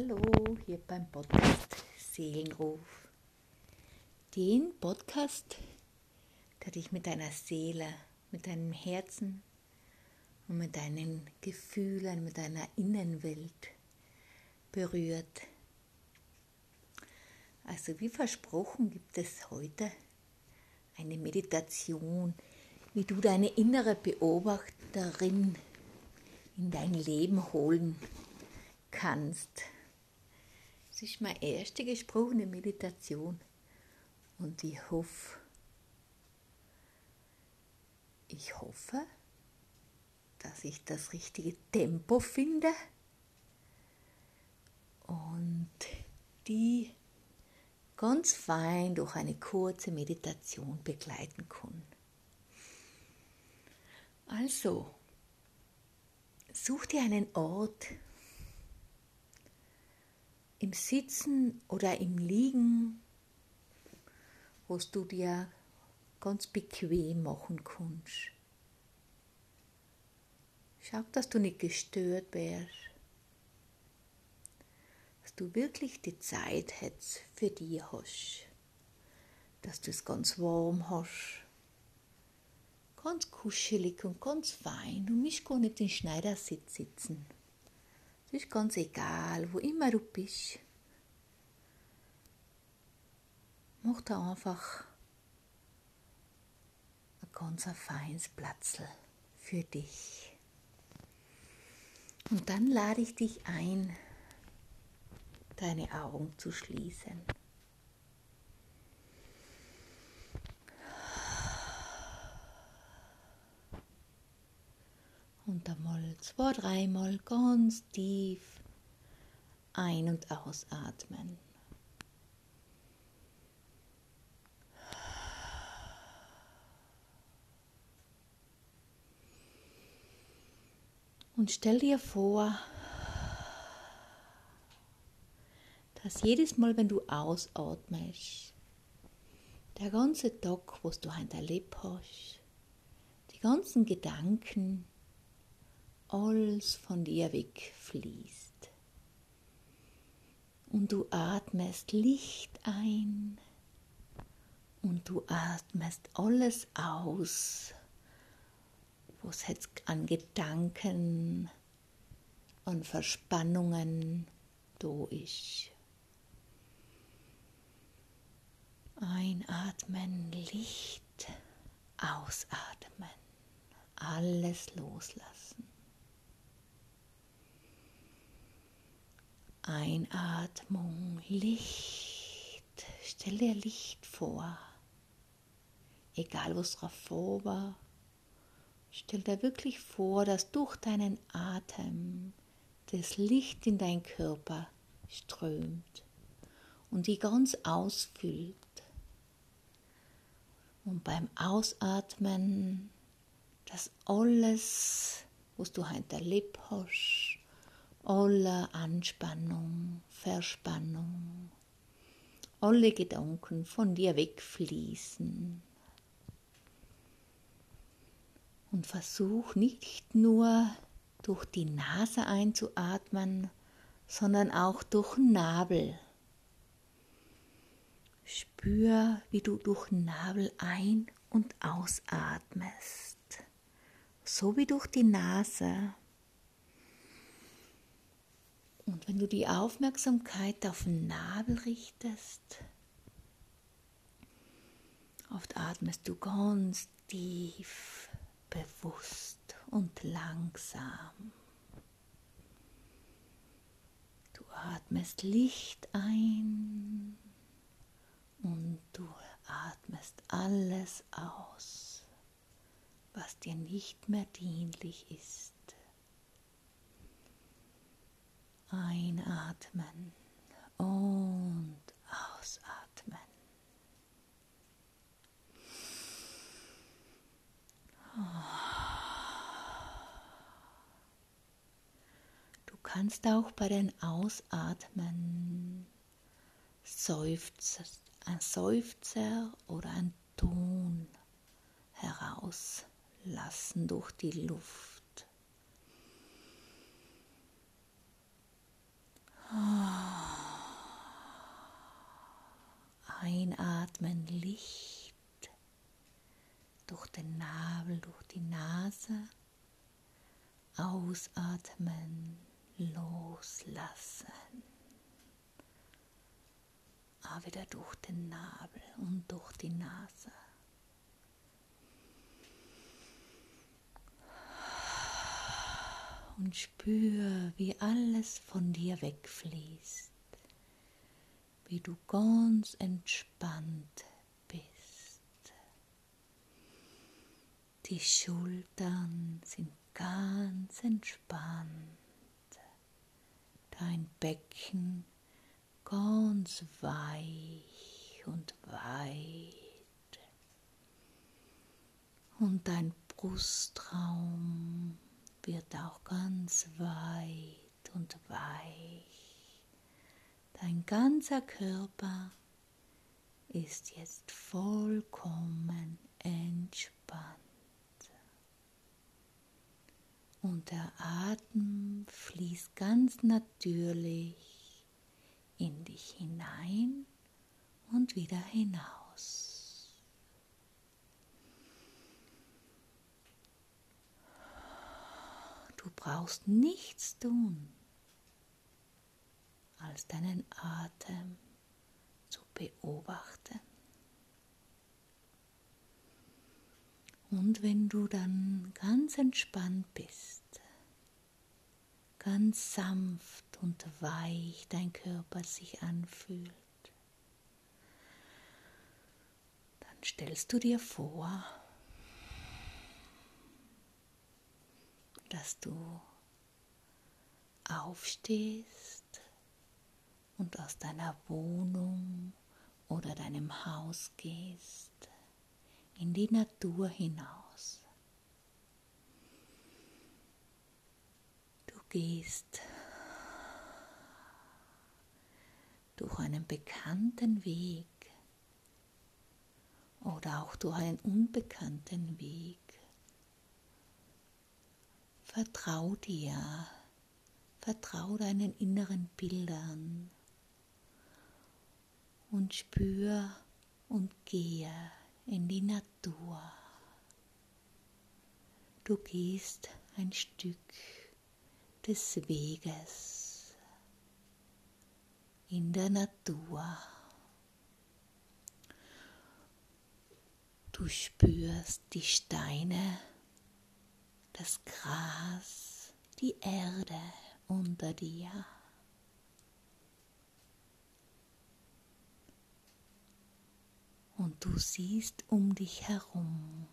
Hallo, hier beim Podcast Seelenruf. Den Podcast, der dich mit deiner Seele, mit deinem Herzen und mit deinen Gefühlen, mit deiner Innenwelt berührt. Also wie versprochen gibt es heute eine Meditation, wie du deine innere Beobachterin in dein Leben holen kannst. Es ist meine erste gesprochene Meditation und ich hoffe, ich hoffe, dass ich das richtige Tempo finde und die ganz fein durch eine kurze Meditation begleiten kann. Also, such dir einen Ort, im Sitzen oder im Liegen, wo du dir ganz bequem machen kannst. Schau, dass du nicht gestört wärst, dass du wirklich die Zeit jetzt für dich hast, dass du es ganz warm hast, ganz kuschelig und ganz fein. Du musst gar nicht in Schneidersitz sitzen. Es ist ganz egal, wo immer du bist. Mach da einfach ein ganz feines Platzl für dich. Und dann lade ich dich ein, deine Augen zu schließen. Und einmal zwei, dreimal ganz tief ein- und ausatmen. Und stell dir vor, dass jedes Mal, wenn du ausatmest, der ganze Tag, was du heute erlebt hast, die ganzen Gedanken, alles von dir wegfließt. Und du atmest Licht ein und du atmest alles aus, was jetzt an Gedanken, an Verspannungen da ist. Einatmen, Licht, ausatmen, alles loslassen. Einatmung, Licht. Stell dir Licht vor. Egal, was drauf vor war. Stell dir wirklich vor, dass durch deinen Atem das Licht in dein Körper strömt und die ganz ausfüllt. Und beim Ausatmen, dass alles, was du heute erlebt hast, aller Anspannung, Verspannung, alle Gedanken von dir wegfließen. Und versuch nicht nur durch die Nase einzuatmen, sondern auch durch den Nabel. Spür, wie du durch den Nabel ein- und ausatmest, so wie durch die Nase und wenn du die Aufmerksamkeit auf den Nabel richtest, oft atmest du ganz tief, bewusst und langsam. Du atmest Licht ein und du atmest alles aus, was dir nicht mehr dienlich ist. Einatmen und ausatmen. Du kannst auch bei den Ausatmen Seufzer, ein Seufzer oder ein Ton herauslassen durch die Luft. Ah. Einatmen Licht durch den Nabel, durch die Nase. Ausatmen, loslassen. Aber wieder durch den Nabel und durch die Nase. Und spür, wie alles von dir wegfließt, wie du ganz entspannt bist. Die Schultern sind ganz entspannt, dein Becken ganz weich und weit und dein Brustraum wird auch ganz weit und weich. Dein ganzer Körper ist jetzt vollkommen entspannt. Und der Atem fließt ganz natürlich in dich hinein und wieder hinaus. Du brauchst nichts tun, als deinen Atem zu beobachten. Und wenn du dann ganz entspannt bist, ganz sanft und weich dein Körper sich anfühlt, dann stellst du dir vor, dass du aufstehst und aus deiner Wohnung oder deinem Haus gehst in die Natur hinaus. Du gehst durch einen bekannten Weg oder auch durch einen unbekannten Weg. Vertrau dir, vertrau deinen inneren Bildern und spür und gehe in die Natur. Du gehst ein Stück des Weges in der Natur. Du spürst die Steine, das Gras, die Erde unter dir. und du siehst um dich herum.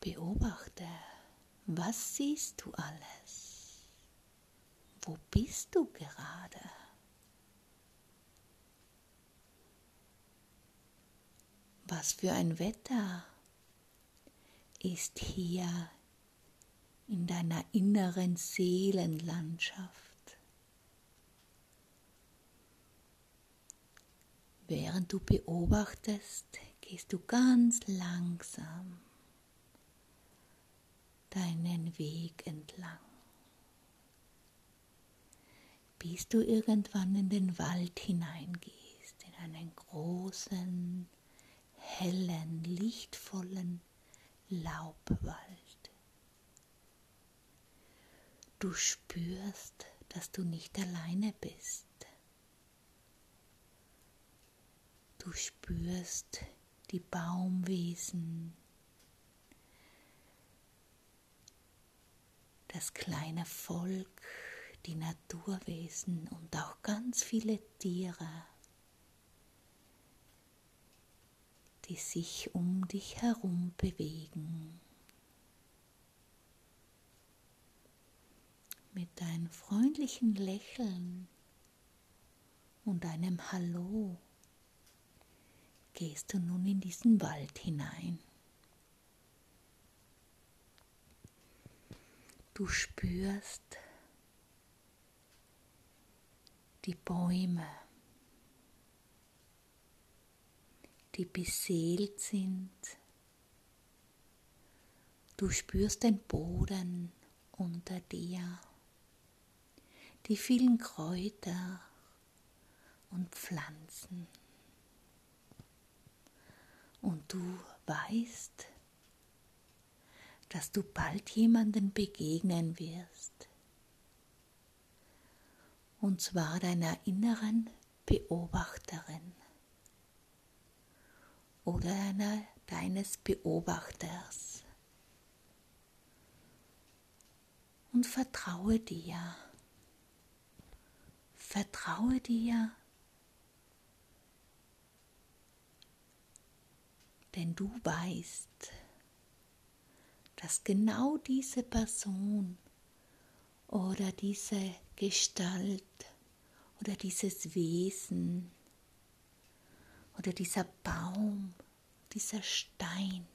Beobachte, was siehst du alles? Wo bist du gerade? Was für ein Wetter ist hier in deiner inneren Seelenlandschaft? Während du beobachtest, gehst du ganz langsam deinen Weg entlang, bis du irgendwann in den Wald hineingehst, in einen großen, hellen, lichtvollen Laubwald. Du spürst, dass du nicht alleine bist. Du spürst die Baumwesen, das kleine Volk, die Naturwesen und auch ganz viele Tiere, die sich um dich herum bewegen. Mit deinem freundlichen Lächeln und einem Hallo gehst du nun in diesen Wald hinein. Du spürst die Bäume, die beseelt sind. Du spürst den Boden unter dir, die vielen Kräuter und Pflanzen. Und du weißt, dass du bald jemanden begegnen wirst. Und zwar deiner inneren Beobachterin oder einer, deines Beobachters. Und vertraue dir. Vertraue dir, denn du weißt, dass genau diese Person oder diese Gestalt oder dieses Wesen oder dieser Baum, dieser Stein,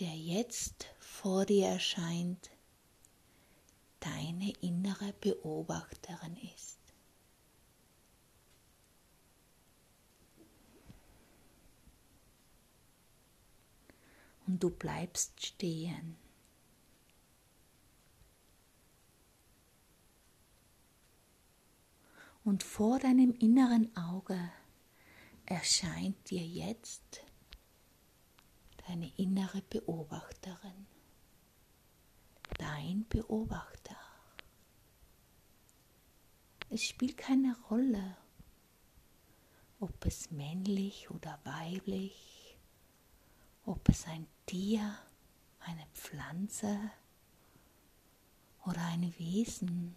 der jetzt vor dir erscheint, deine innere Beobachterin ist. Und du bleibst stehen. Und vor deinem inneren Auge erscheint dir jetzt deine innere Beobachterin, dein Beobachter. Es spielt keine Rolle, ob es männlich oder weiblich, ob es ein Tier, eine Pflanze oder ein Wesen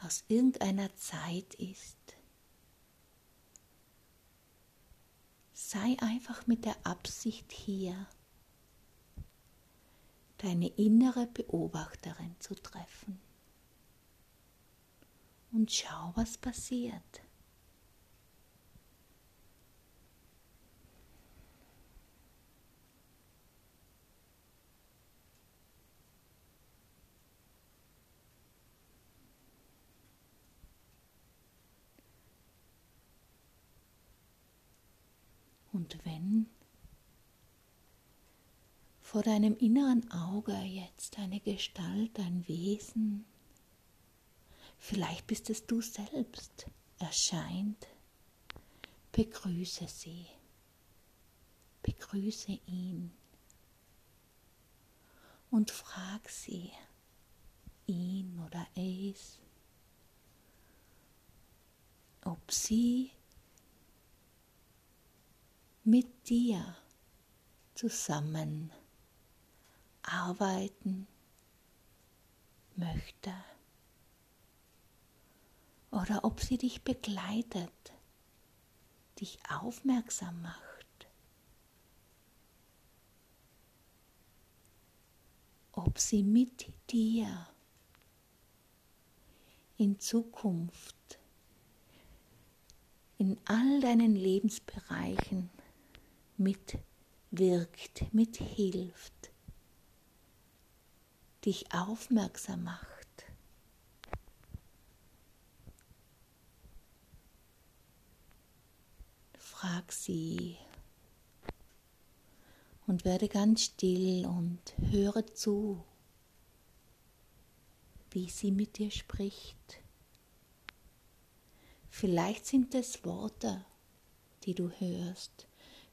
aus irgendeiner Zeit ist. Sei einfach mit der Absicht hier, deine innere Beobachterin zu treffen. Und schau, was passiert. Und wenn vor deinem inneren Auge jetzt eine Gestalt, ein Wesen, vielleicht bist es du selbst, erscheint, begrüße sie, begrüße ihn. Und frag sie, ihn oder es, ob sie mit dir zusammen arbeiten möchte oder ob sie dich begleitet, dich aufmerksam macht. Ob sie mit dir in Zukunft in all deinen Lebensbereichen mitwirkt, mithilft, dich aufmerksam macht. Frag sie und werde ganz still und höre zu, wie sie mit dir spricht. Vielleicht sind es Worte, die du hörst,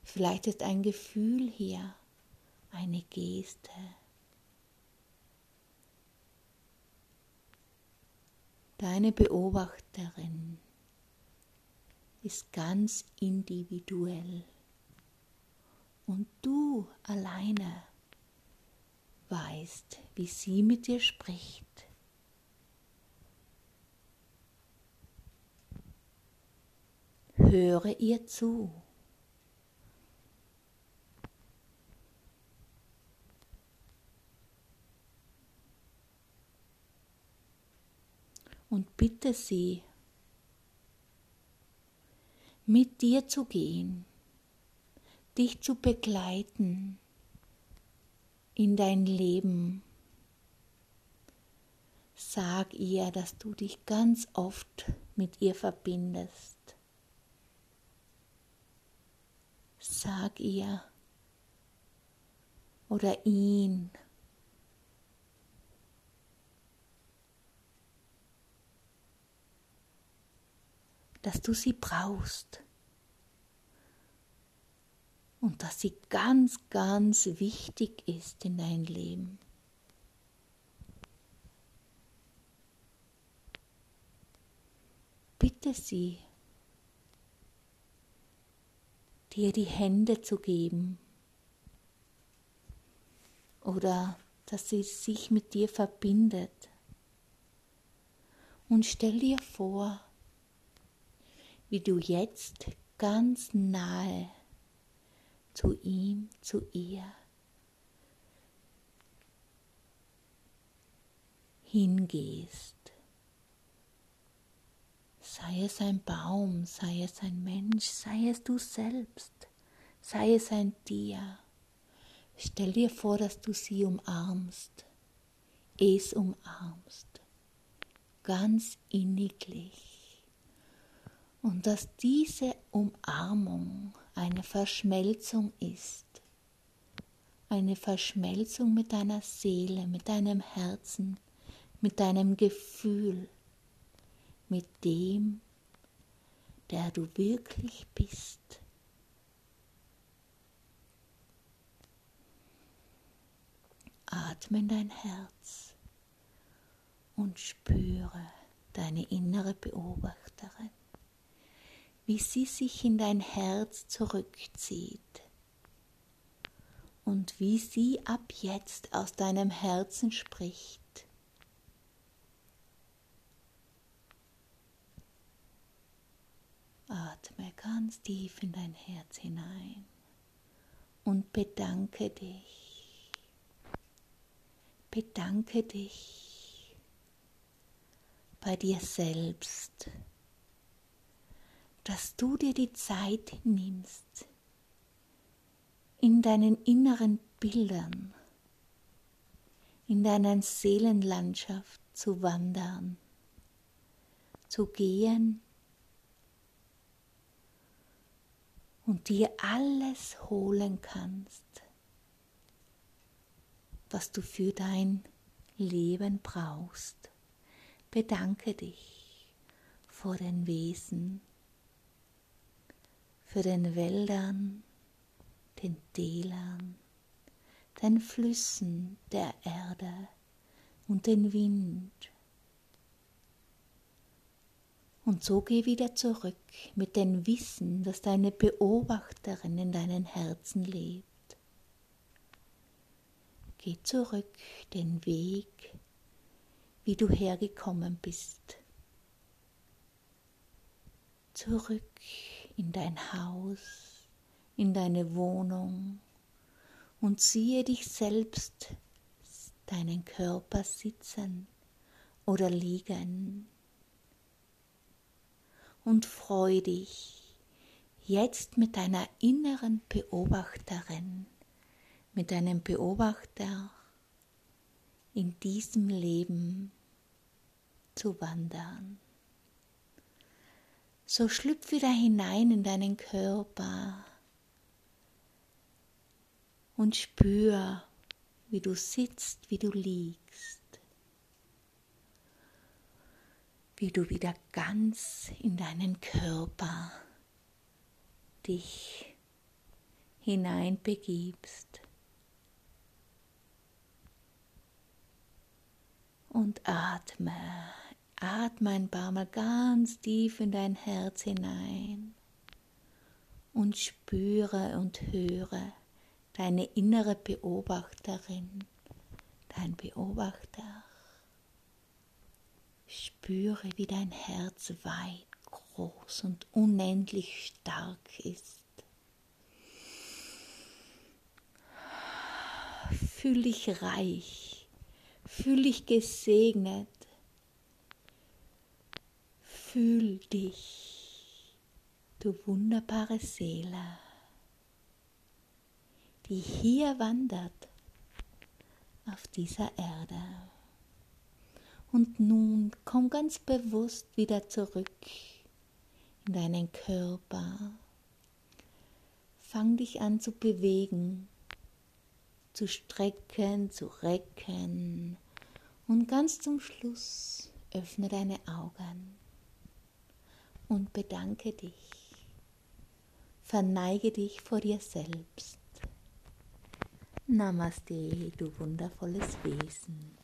Vielleicht ist ein Gefühl hier, eine Geste. Deine Beobachterin ist ganz individuell und du alleine weißt, wie sie mit dir spricht. Höre ihr zu. Und bitte sie, mit dir zu gehen, dich zu begleiten in dein Leben. Sag ihr, dass du dich ganz oft mit ihr verbindest. Sag ihr oder ihn, dass du sie brauchst. und dass sie ganz, ganz wichtig ist in dein Leben. Bitte sie, dir die Hände zu geben oder dass sie sich mit dir verbindet. Und stell dir vor, wie du jetzt ganz nahe zu ihm, zu ihr hingehst. Sei es ein Baum, sei es ein Mensch, sei es du selbst, sei es ein Tier. Stell dir vor, dass du sie umarmst, es umarmst, ganz inniglich. Und dass diese Umarmung eine Verschmelzung ist, eine Verschmelzung mit deiner Seele, mit deinem Herzen, mit deinem Gefühl, mit dem, der du wirklich bist. Atme in dein Herz und spüre deine innere Beobachterin, wie sie sich in dein Herz zurückzieht und wie sie ab jetzt aus deinem Herzen spricht. Atme ganz tief in dein Herz hinein und bedanke dich. Bedanke dich bei dir selbst, dass du dir die Zeit nimmst, in deinen inneren Bildern, in deiner Seelenlandschaft zu wandern, zu gehen und dir alles holen kannst, was du für dein Leben brauchst. Bedanke dich vor den Wesen, für den Wäldern, den Tälern, den Flüssen der Erde und den Wind und so geh wieder zurück mit dem Wissen, dass deine Beobachterin in deinem Herzen lebt. Geh zurück den Weg, wie du hergekommen bist. Zurück in dein Haus, in deine Wohnung und siehe dich selbst, deinen Körper sitzen oder liegen und freu dich jetzt mit deiner inneren Beobachterin, mit deinem Beobachter in diesem Leben zu wandern. So schlüpf wieder hinein in deinen Körper und spür, wie du sitzt, wie du liegst. wie du wieder ganz in deinen Körper dich hineinbegibst. Und atme, atme ein paar Mal ganz tief in dein Herz hinein und spüre und höre deine innere Beobachterin, dein Beobachter. Spüre, wie dein Herz weit, groß und unendlich stark ist. Fühl dich reich, fühl dich gesegnet, fühl dich, du wunderbare Seele, die hier wandert auf dieser Erde. Und nun komm ganz bewusst wieder zurück in deinen Körper. Fang dich an zu bewegen, zu strecken, zu recken. Und ganz zum Schluss öffne deine Augen und bedanke dich Verneige dich vor dir selbst. Namaste, du wundervolles Wesen.